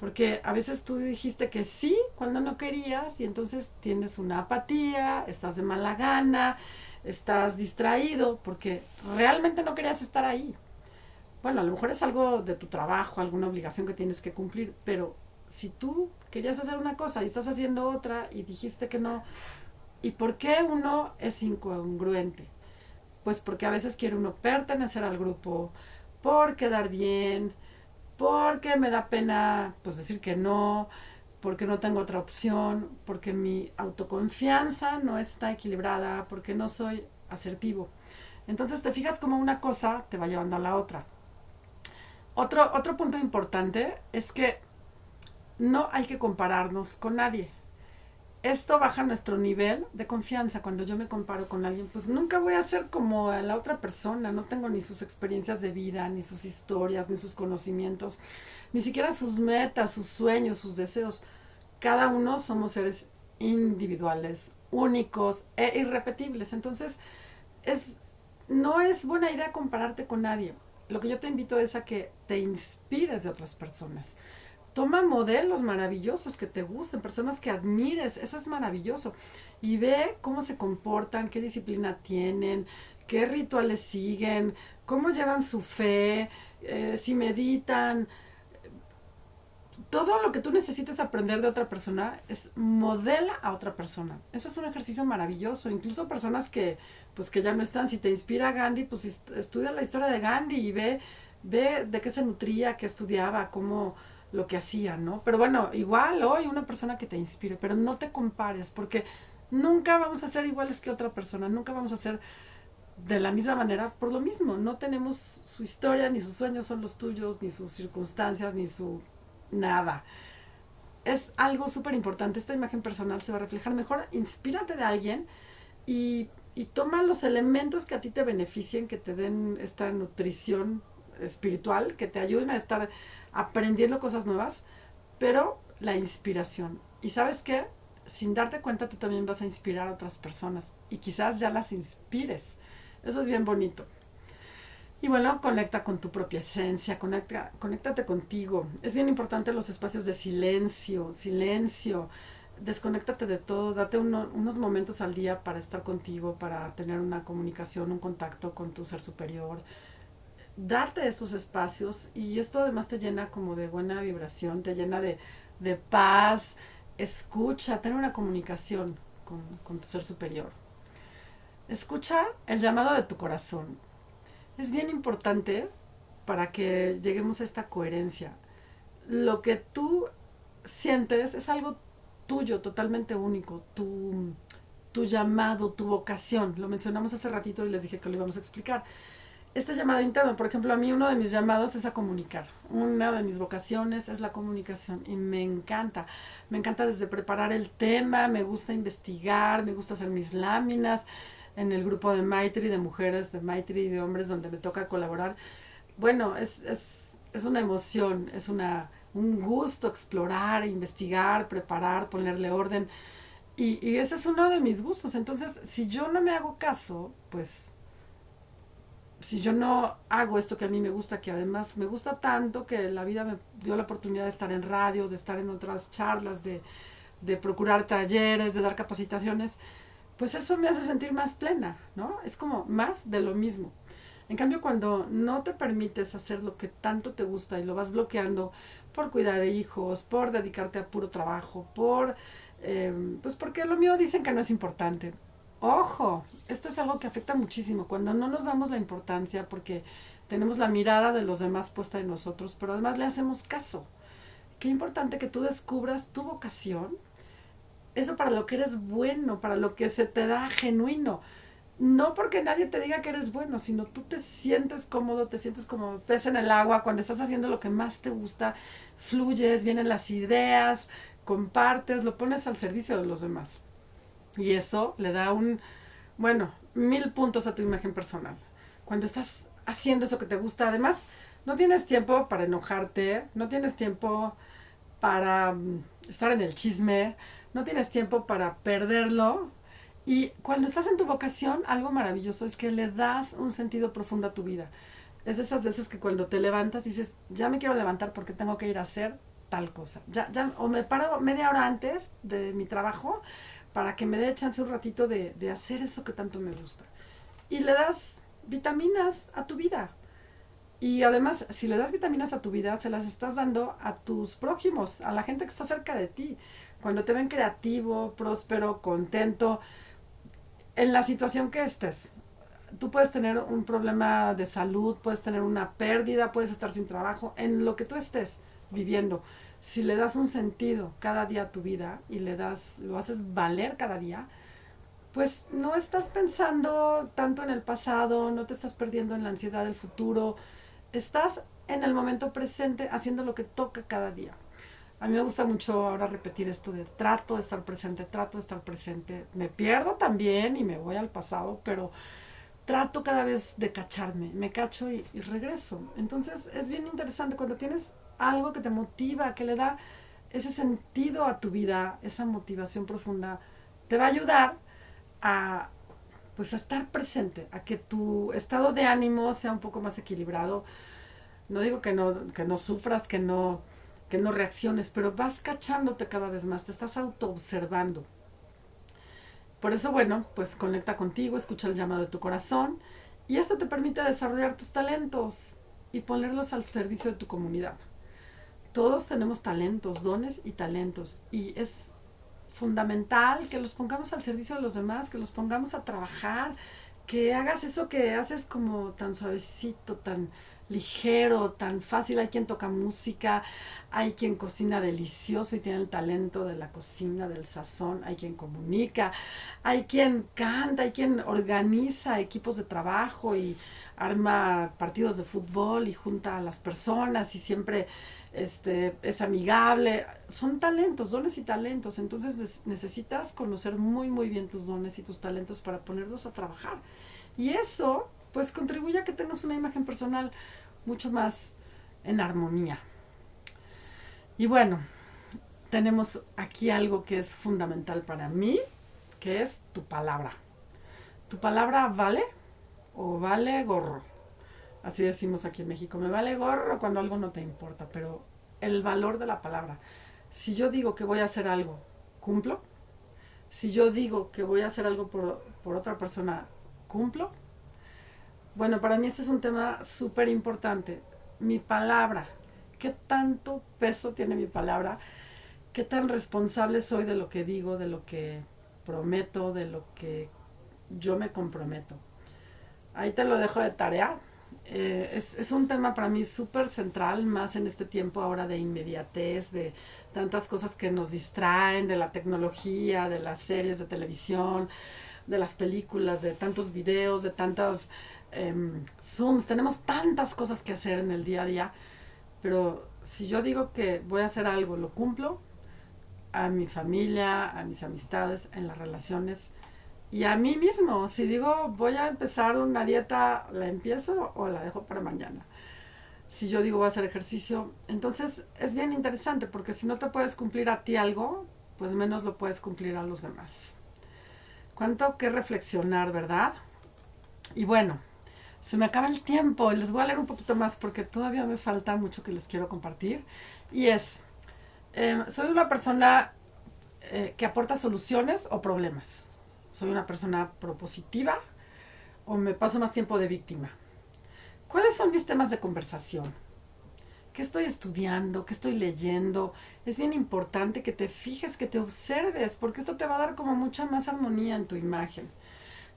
Porque a veces tú dijiste que sí cuando no querías y entonces tienes una apatía, estás de mala gana, estás distraído porque realmente no querías estar ahí. Bueno, a lo mejor es algo de tu trabajo, alguna obligación que tienes que cumplir, pero si tú querías hacer una cosa y estás haciendo otra y dijiste que no, ¿y por qué uno es incongruente? Pues porque a veces quiere uno pertenecer al grupo, por quedar bien, porque me da pena pues decir que no, porque no tengo otra opción, porque mi autoconfianza no está equilibrada, porque no soy asertivo. Entonces te fijas como una cosa te va llevando a la otra. Otro, otro punto importante es que no hay que compararnos con nadie esto baja nuestro nivel de confianza. Cuando yo me comparo con alguien, pues nunca voy a ser como la otra persona. No tengo ni sus experiencias de vida, ni sus historias, ni sus conocimientos, ni siquiera sus metas, sus sueños, sus deseos. Cada uno somos seres individuales, únicos e irrepetibles. Entonces, es, no es buena idea compararte con nadie. Lo que yo te invito es a que te inspires de otras personas Toma modelos maravillosos que te gusten, personas que admires, eso es maravilloso. Y ve cómo se comportan, qué disciplina tienen, qué rituales siguen, cómo llevan su fe, eh, si meditan. Todo lo que tú necesites aprender de otra persona es modela a otra persona. Eso es un ejercicio maravilloso. Incluso personas que, pues, que ya no están, si te inspira Gandhi, pues estudia la historia de Gandhi y ve, ve de qué se nutría, qué estudiaba, cómo lo que hacía, ¿no? Pero bueno, igual hoy una persona que te inspire, pero no te compares porque nunca vamos a ser iguales que otra persona, nunca vamos a ser de la misma manera por lo mismo, no tenemos su historia, ni sus sueños son los tuyos, ni sus circunstancias, ni su nada. Es algo súper importante, esta imagen personal se va a reflejar mejor, inspírate de alguien y, y toma los elementos que a ti te beneficien, que te den esta nutrición espiritual, que te ayuden a estar aprendiendo cosas nuevas, pero la inspiración. Y sabes qué? Sin darte cuenta tú también vas a inspirar a otras personas y quizás ya las inspires. Eso es bien bonito. Y bueno, conecta con tu propia esencia, conecta, conéctate contigo. Es bien importante los espacios de silencio, silencio. Desconéctate de todo, date unos momentos al día para estar contigo, para tener una comunicación, un contacto con tu ser superior, darte esos espacios y esto además te llena como de buena vibración, te llena de, paz, escucha, ten una comunicación con, con tu ser superior. Escucha el llamado de tu corazón. Es bien importante para que lleguemos a esta coherencia. Lo que tú sientes es algo tuyo, totalmente único, tu, tu llamado, tu vocación. Lo mencionamos hace ratito y les dije que lo íbamos a explicar este llamado interno, por ejemplo, a mí uno de mis llamados es a comunicar. Una de mis vocaciones es la comunicación y me encanta. Me encanta desde preparar el tema, me gusta investigar, me gusta hacer mis láminas en el grupo de Maitri, de mujeres, de Maitri y de hombres donde me toca colaborar. Bueno, es, es, es una emoción, es una, un gusto explorar, investigar, preparar, ponerle orden. Y, y ese es uno de mis gustos. Entonces, si yo no me hago caso, pues si yo no hago esto que a mí me gusta, que además me gusta tanto, que la vida me dio la oportunidad de estar en radio, de estar en otras charlas, de, de procurar talleres, de dar capacitaciones, pues eso me hace sentir más plena, ¿no? Es como más de lo mismo. En cambio, cuando no te permites hacer lo que tanto te gusta y lo vas bloqueando por cuidar hijos, por dedicarte a puro trabajo, por, eh, pues porque lo mío dicen que no es importante, Ojo, esto es algo que afecta muchísimo cuando no nos damos la importancia porque tenemos la mirada de los demás puesta en nosotros, pero además le hacemos caso. Qué importante que tú descubras tu vocación, eso para lo que eres bueno, para lo que se te da genuino. no porque nadie te diga que eres bueno, sino tú te sientes cómodo, te sientes como pez en el agua, cuando estás haciendo lo que más te gusta, fluyes, vienen las ideas, compartes, lo pones al servicio de los demás. Y eso le da un, bueno, mil puntos a tu imagen personal. Cuando estás haciendo eso que te gusta, además, no tienes tiempo para enojarte, no tienes tiempo para mm, estar en el chisme, no tienes tiempo para perderlo, y cuando estás en tu vocación, algo maravilloso es que le das un sentido profundo a tu vida. Es de esas veces que cuando te levantas dices, ya me quiero levantar porque tengo que ir a hacer tal cosa. Ya, ya, o me paro media hora antes de mi trabajo para que me dé chance un ratito de, de hacer eso que tanto me gusta. Y le das vitaminas a tu vida. Y además, si le das vitaminas a tu vida, se las estás dando a tus prójimos, a la gente que está cerca de ti. Cuando te ven creativo, próspero, contento, en la situación que estés, tú puedes tener un problema de salud, puedes tener una pérdida, puedes estar sin trabajo, en lo que tú estés viviendo. Si le das un sentido cada día a tu vida y le das, lo haces valer cada día, pues no estás pensando tanto en el pasado, no te estás perdiendo en la ansiedad del futuro, estás en el momento presente haciendo lo que toca cada día. A mí me gusta mucho ahora repetir esto de trato de estar presente, trato de estar presente. Me pierdo también y me voy al pasado, pero trato cada vez de cacharme, me cacho y, regreso. Entonces es bien interesante cuando tienes algo que te motiva, que le da ese sentido a tu vida, esa motivación profunda, te va a ayudar a pues a estar presente, a que tu estado de ánimo sea un poco más equilibrado. No digo que no, que no sufras, que no que no reacciones, pero vas cachándote cada vez más, te estás auto-observando. Por eso, bueno, pues conecta contigo, escucha el llamado de tu corazón y esto te permite desarrollar tus talentos y ponerlos al servicio de tu comunidad. Todos tenemos talentos, dones y talentos y es fundamental que los pongamos al servicio de los demás, que los pongamos a trabajar, que hagas eso que haces como tan suavecito, tan ligero, tan fácil. Hay quien toca música, hay quien cocina delicioso y tiene el talento de la cocina, del sazón, hay quien comunica, hay quien canta, hay quien organiza equipos de trabajo y arma partidos de fútbol y junta a las personas y siempre este, es amigable. Son talentos, dones y talentos. Entonces necesitas conocer muy, muy bien tus dones y tus talentos para ponerlos a trabajar. Y eso pues contribuye a que tengas una imagen personal mucho más en armonía. Y bueno, tenemos aquí algo que es fundamental para mí, que es tu palabra. ¿Tu palabra vale o vale gorro? Así decimos aquí en México, me vale gorro cuando algo no te importa, pero el valor de la palabra. Si yo digo que voy a hacer algo, ¿cumplo? Si yo digo que voy a hacer algo por, por otra persona, ¿cumplo? Bueno, para mí este es un tema súper importante. Mi palabra. ¿Qué tanto peso tiene mi palabra? ¿Qué tan responsable soy de lo que digo, de lo que prometo, de lo que yo me comprometo? Ahí te lo dejo de tarea. Eh, es, es, un tema para mí súper central, más en este tiempo ahora de inmediatez, de tantas cosas que nos distraen, de la tecnología, de las series de televisión, de las películas, de tantos videos, de tantas Em, Zooms, tenemos tantas cosas que hacer en el día a día, pero si yo digo que voy a hacer algo, lo cumplo a mi familia, a mis amistades, en las relaciones y a mí mismo. Si digo voy a empezar una dieta, ¿la empiezo o la dejo para mañana? Si yo digo voy a hacer ejercicio, entonces es bien interesante porque si no te puedes cumplir a ti algo, pues menos lo puedes cumplir a los demás. Cuánto que reflexionar, ¿verdad? Y bueno, se me acaba el tiempo les voy a leer un poquito más porque todavía me falta mucho que les quiero compartir. Y es, em, soy una persona eh, que aporta soluciones o problemas. Soy una persona propositiva o me paso más tiempo de víctima. ¿Cuáles son mis temas de conversación? ¿Qué estoy estudiando? ¿Qué estoy leyendo? Es bien importante que te fijes, que te observes, porque esto te va a dar como mucha más armonía en tu imagen.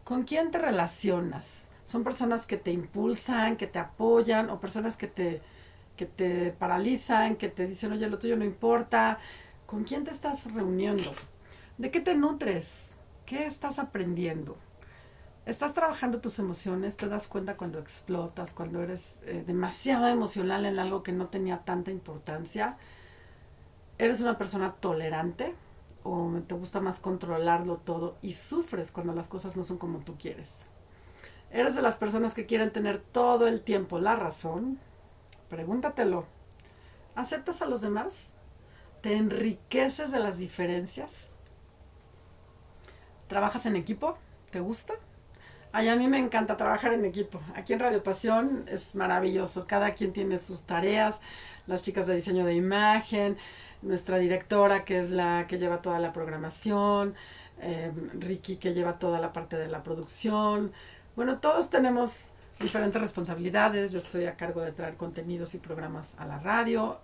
¿Con quién te relacionas? son personas que te impulsan, que te apoyan o personas que te, que te paralizan, que te dicen, oye, lo tuyo no importa. ¿Con quién te estás reuniendo? ¿De qué te nutres? ¿Qué estás aprendiendo? Estás trabajando tus emociones, te das cuenta cuando explotas, cuando eres eh, demasiado emocional en algo que no tenía tanta importancia. Eres una persona tolerante o te gusta más controlarlo todo y sufres cuando las cosas no son como tú quieres. Eres de las personas que quieren tener todo el tiempo la razón. Pregúntatelo. ¿Aceptas a los demás? ¿Te enriqueces de las diferencias? ¿Trabajas en equipo? ¿Te gusta? Ay, a mí me encanta trabajar en equipo. Aquí en Radio Pasión es maravilloso. Cada quien tiene sus tareas. Las chicas de diseño de imagen, nuestra directora que es la que lleva toda la programación, eh, Ricky que lleva toda la parte de la producción. Bueno, todos tenemos diferentes responsabilidades. Yo estoy a cargo de traer contenidos y programas a la radio.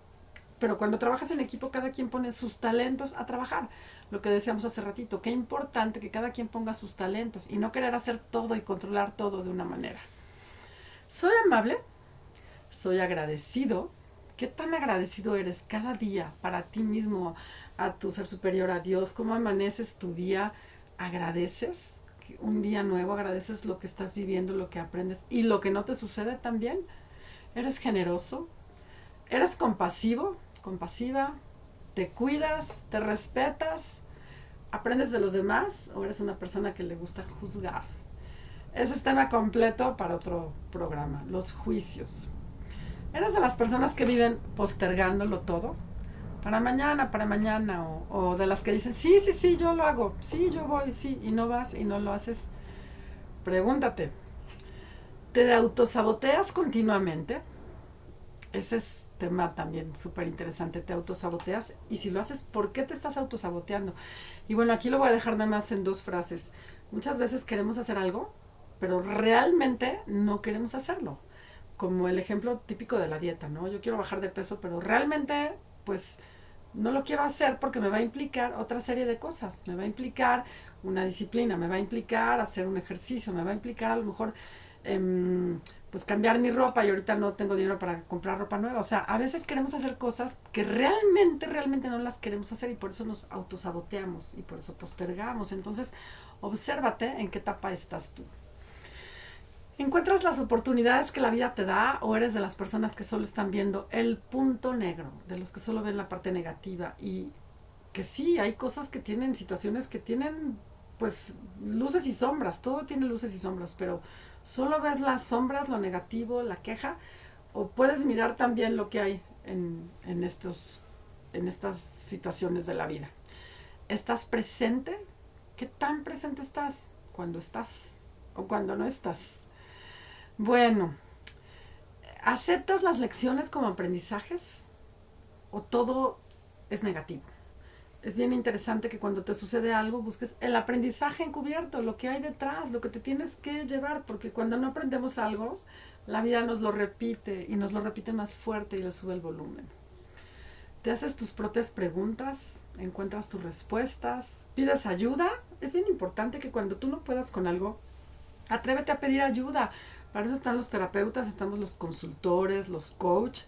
Pero cuando trabajas en equipo, cada quien pone sus talentos a trabajar lo que decíamos hace ratito, qué importante que cada quien ponga sus talentos y no querer hacer todo y controlar todo de una manera. Soy amable, soy agradecido. ¿Qué tan agradecido eres cada día para ti mismo, a tu ser superior, a Dios? ¿Cómo amaneces tu día? ¿Agradeces? Un día nuevo, agradeces lo que estás viviendo, lo que aprendes y lo que no te sucede también. ¿Eres generoso? ¿Eres compasivo? ¿Compasiva? ¿Te cuidas? ¿Te respetas? aprendes de los demás o eres una persona que le gusta juzgar. Ese es tema completo para otro programa, los juicios. ¿Eres de las personas que viven postergándolo todo? Para mañana, para mañana, o, de las que dicen, sí, sí, sí, yo lo hago, sí, yo voy, sí, y no vas y no lo haces. Pregúntate, ¿te autosaboteas continuamente? Ese es tema también súper interesante, te autosaboteas y si lo haces, ¿por qué te estás autosaboteando? Y bueno, aquí lo voy a dejar nada más en dos frases. Muchas veces queremos hacer algo, pero realmente no queremos hacerlo. Como el ejemplo típico de la dieta, ¿no? Yo quiero bajar de peso, pero realmente, pues, no lo quiero hacer porque me va a implicar otra serie de cosas. Me va a implicar una disciplina, me va a implicar hacer un ejercicio, me va a implicar a lo mejor em, pues cambiar mi ropa y ahorita no tengo dinero para comprar ropa nueva. O sea, a veces queremos hacer cosas que realmente, realmente no las queremos hacer y por eso nos autosaboteamos y por eso postergamos. Entonces, obsérvate en qué etapa estás tú. ¿Encuentras las oportunidades que la vida te da o eres de las personas que solo están viendo el punto negro, de los que solo ven la parte negativa y que sí, hay cosas que tienen, situaciones que tienen pues luces y sombras, todo tiene luces y sombras, pero solo ves las sombras, lo negativo, la queja, o puedes mirar también lo que hay en, estos, en estas situaciones de la vida. ¿Estás presente? ¿Qué tan presente estás cuando estás o cuando no estás? Bueno, ¿aceptas las lecciones como aprendizajes o todo es negativo? es bien interesante que cuando te sucede algo busques el aprendizaje encubierto, lo que hay detrás, lo que te tienes que llevar, porque cuando no aprendemos algo, la vida nos lo repite y nos lo repite más fuerte y le sube el volumen. Te haces tus propias preguntas, encuentras tus respuestas, pides ayuda. Es bien importante que cuando tú no puedas con algo, atrévete a pedir ayuda. Para eso están los terapeutas, estamos los consultores, los coach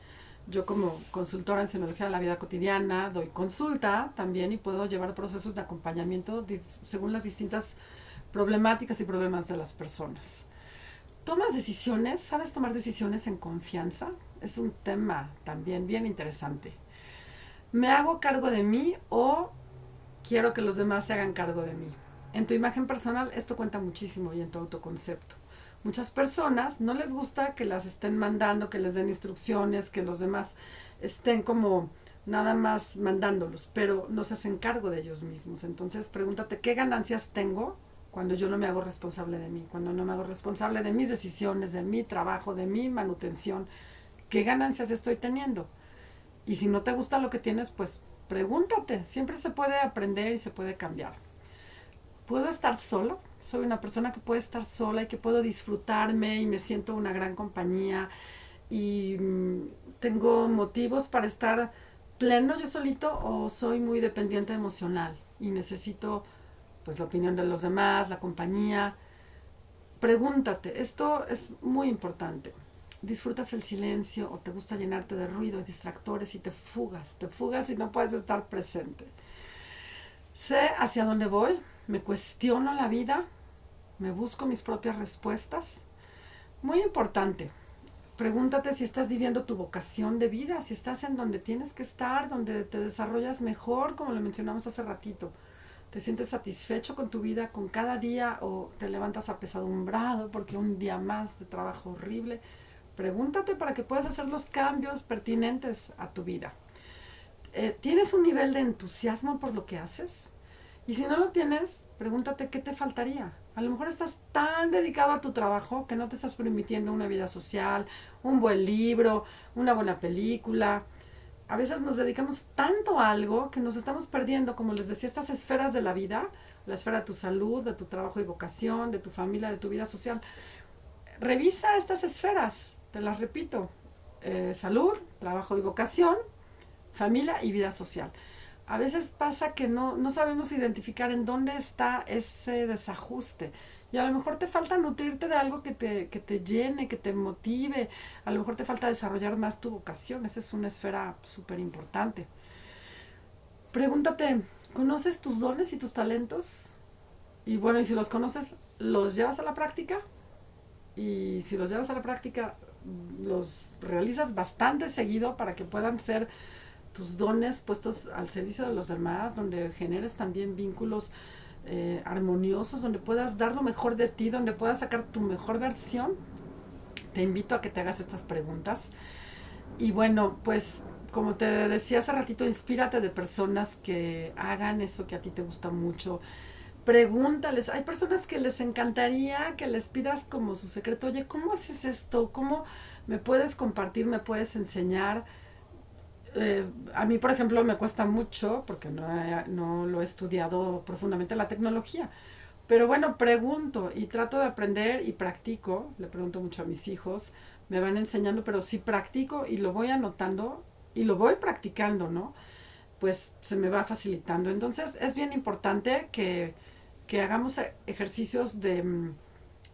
yo como consultora en semiología de la vida cotidiana doy consulta también y puedo llevar procesos de acompañamiento según las distintas problemáticas y problemas de las personas. ¿Tomas decisiones? ¿Sabes tomar decisiones en confianza? Es un tema también bien interesante. ¿Me hago cargo de mí o quiero que los demás se hagan cargo de mí? En tu imagen personal esto cuenta muchísimo y en tu autoconcepto muchas personas no les gusta que las estén mandando, que les den instrucciones, que los demás estén como nada más mandándolos, pero no se hacen cargo de ellos mismos. Entonces pregúntate, ¿qué ganancias tengo cuando yo no me hago responsable de mí? Cuando no me hago responsable de mis decisiones, de mi trabajo, de mi manutención. ¿Qué ganancias estoy teniendo? Y si no te gusta lo que tienes, pues pregúntate. Siempre se puede aprender y se puede cambiar. ¿Puedo estar solo? Soy una persona que puede estar sola y que puedo disfrutarme y me siento una gran compañía y mm, tengo motivos para estar pleno yo solito o soy muy dependiente emocional y necesito pues la opinión de los demás, la compañía. Pregúntate, esto es muy importante. ¿Disfrutas el silencio o te gusta llenarte de ruido y distractores y te fugas? Te fugas y no puedes estar presente. Sé hacia dónde voy, me cuestiono la vida, ¿Me busco mis propias respuestas? Muy importante. Pregúntate si estás viviendo tu vocación de vida, si estás en donde tienes que estar, donde te desarrollas mejor, como lo mencionamos hace ratito. ¿Te sientes satisfecho con tu vida, con cada día o te levantas apesadumbrado porque un día más de trabajo horrible? Pregúntate para que puedas hacer los cambios pertinentes a tu vida. Eh, ¿Tienes un nivel de entusiasmo por lo que haces? Y si no lo tienes, pregúntate qué te faltaría. A lo mejor estás tan dedicado a tu trabajo que no te estás permitiendo una vida social, un buen libro, una buena película. A veces nos dedicamos tanto a algo que nos estamos perdiendo, como les decía, estas esferas de la vida, la esfera de tu salud, de tu trabajo y vocación, de tu familia, de tu vida social. Revisa estas esferas, te las repito. Eh, salud, trabajo y vocación, familia y vida social a veces pasa que no, no sabemos identificar en dónde está ese desajuste. Y a lo mejor te falta nutrirte de algo que te, que te llene, que te motive. A lo mejor te falta desarrollar más tu vocación. Esa es una esfera súper importante. Pregúntate, ¿conoces tus dones y tus talentos? Y bueno, y si los conoces, ¿los llevas a la práctica? Y si los llevas a la práctica, los realizas bastante seguido para que puedan ser tus dones puestos al servicio de los demás, donde generes también vínculos eh, armoniosos, donde puedas dar lo mejor de ti, donde puedas sacar tu mejor versión. Te invito a que te hagas estas preguntas. Y bueno, pues como te decía hace ratito, inspírate de personas que hagan eso que a ti te gusta mucho. Pregúntales, hay personas que les encantaría que les pidas como su secreto, oye, ¿cómo haces esto? ¿Cómo me puedes compartir, me puedes enseñar? Eh, a mí, por ejemplo, me cuesta mucho, porque no, no lo he estudiado profundamente, la tecnología. Pero bueno, pregunto y trato de aprender y practico. Le pregunto mucho a mis hijos, me van enseñando, pero si practico y lo voy anotando y lo voy practicando, ¿no? Pues se me va facilitando. Entonces es bien importante que, que hagamos ejercicios de,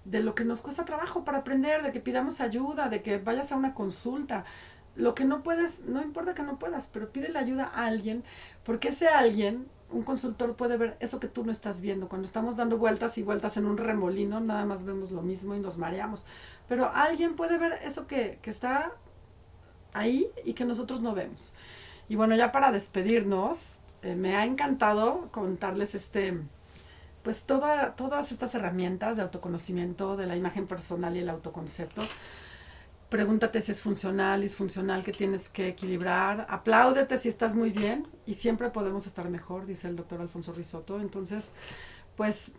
de lo que nos cuesta trabajo para aprender, de que pidamos ayuda, de que vayas a una consulta, lo que no puedes, no importa que no puedas, pero pide la ayuda a alguien, porque ese alguien, un consultor puede ver eso que tú no estás viendo. Cuando estamos dando vueltas y vueltas en un remolino, nada más vemos lo mismo y nos mareamos. Pero alguien puede ver eso que, que está ahí y que nosotros no vemos. Y bueno, ya para despedirnos, eh, me ha encantado contarles este, pues toda, todas estas herramientas de autoconocimiento, de la imagen personal y el autoconcepto Pregúntate si es funcional, es funcional, que tienes que equilibrar. Apláudete si estás muy bien y siempre podemos estar mejor, dice el doctor Alfonso Risotto. Entonces, pues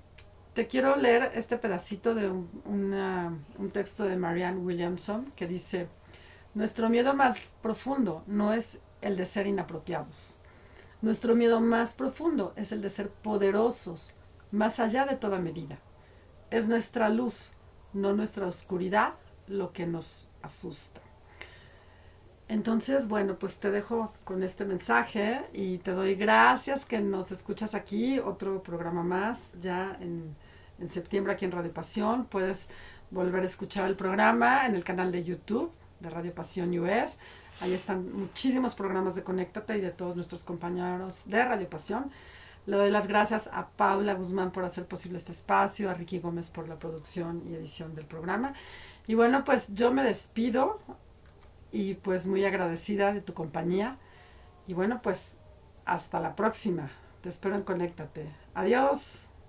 te quiero leer este pedacito de un, un texto de Marianne Williamson que dice, nuestro miedo más profundo no es el de ser inapropiados. Nuestro miedo más profundo es el de ser poderosos, más allá de toda medida. Es nuestra luz, no nuestra oscuridad, lo que nos asusta. Entonces, bueno, pues te dejo con este mensaje y te doy gracias que nos escuchas aquí, otro programa más, ya en, en septiembre aquí en Radio Pasión. Puedes volver a escuchar el programa en el canal de YouTube de Radio Pasión US. Ahí están muchísimos programas de Conéctate y de todos nuestros compañeros de Radio Pasión. Le doy las gracias a Paula Guzmán por hacer posible este espacio, a Ricky Gómez por la producción y edición del programa. Y bueno, pues yo me despido y pues muy agradecida de tu compañía. Y bueno, pues hasta la próxima. Te espero en Conéctate. Adiós.